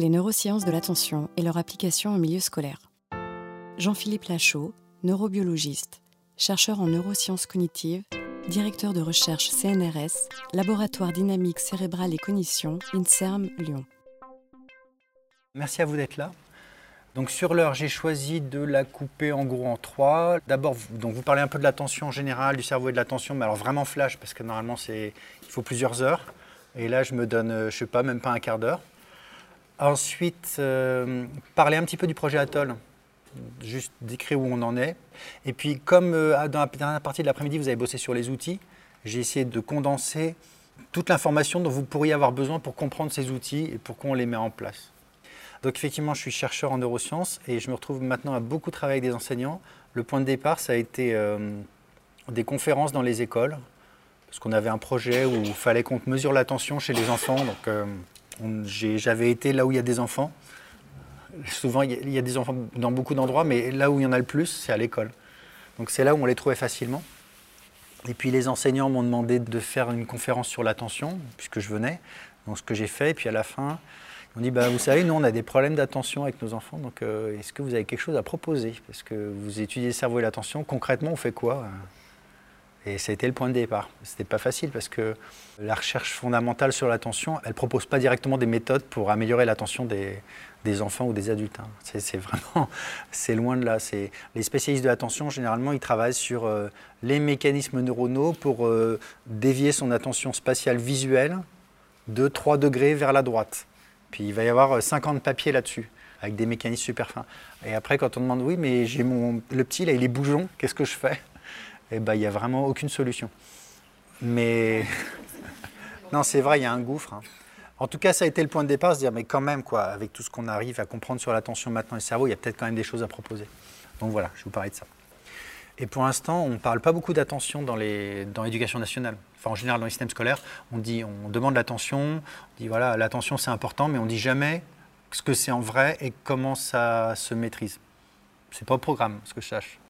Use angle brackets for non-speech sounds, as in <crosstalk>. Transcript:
les neurosciences de l'attention et leur application en milieu scolaire. Jean-Philippe Lachaud, neurobiologiste, chercheur en neurosciences cognitives, directeur de recherche CNRS, laboratoire dynamique cérébrale et cognition, INSERM Lyon. Merci à vous d'être là. Donc sur l'heure, j'ai choisi de la couper en gros en trois. D'abord, donc vous parlez un peu de l'attention générale, du cerveau et de l'attention, mais alors vraiment flash, parce que normalement, c'est, il faut plusieurs heures. Et là, je me donne, euh, je sais pas, même pas un quart d'heure. Ensuite, euh, parler un petit peu du projet Atoll, juste décrire où on en est. Et puis, comme euh, dans la dernière partie de l'après-midi, vous avez bossé sur les outils, j'ai essayé de condenser toute l'information dont vous pourriez avoir besoin pour comprendre ces outils et pourquoi on les met en place. Donc effectivement, je suis chercheur en neurosciences et je me retrouve maintenant à beaucoup travailler avec des enseignants. Le point de départ, ça a été euh, des conférences dans les écoles, parce qu'on avait un projet où il fallait qu'on mesure l'attention chez les enfants. J'avais été là où il y a des enfants. Souvent, il y a des enfants dans beaucoup d'endroits, mais là où il y en a le plus, c'est à l'école. Donc c'est là où on les trouvait facilement. Et puis les enseignants m'ont demandé de faire une conférence sur l'attention, puisque je venais. Donc ce que j'ai fait, et puis à la fin, on dit, bah, vous savez, nous, on a des problèmes d'attention avec nos enfants, donc euh, est-ce que vous avez quelque chose à proposer? Parce que vous étudiez le cerveau et l'attention, concrètement, on fait quoi? Et ça a été le point de départ. C'était pas facile parce que la recherche fondamentale sur l'attention, elle propose pas directement des méthodes pour améliorer l'attention des, des, enfants ou des adultes. Hein. C'est vraiment, <laughs> c'est loin de là. Les spécialistes de l'attention, généralement, ils travaillent sur euh, les mécanismes neuronaux pour euh, dévier son attention spatiale visuelle de 3 degrés vers la droite. Puis il va y avoir 50 euh, papiers là-dessus, avec des mécanismes super fins. Et après, quand on demande, oui, mais j'ai mon le petit, là, il est bougeon, qu'est-ce que je fais? Eh bien, il n'y a vraiment aucune solution. Mais <laughs> non, c'est vrai, il y a un gouffre. Hein. En tout cas, ça a été le point de départ, se dire, mais quand même, quoi, avec tout ce qu'on arrive à comprendre sur l'attention maintenant et le cerveau, il y a peut-être quand même des choses à proposer. Donc voilà, je vous parler de ça. Et pour l'instant, on ne parle pas beaucoup d'attention dans l'éducation nationale. Enfin, en général, dans les systèmes scolaires, on, dit, on demande l'attention, on dit voilà, l'attention c'est important, mais on ne dit jamais ce que c'est en vrai et comment ça se maîtrise. C'est pas au programme, ce que je sache.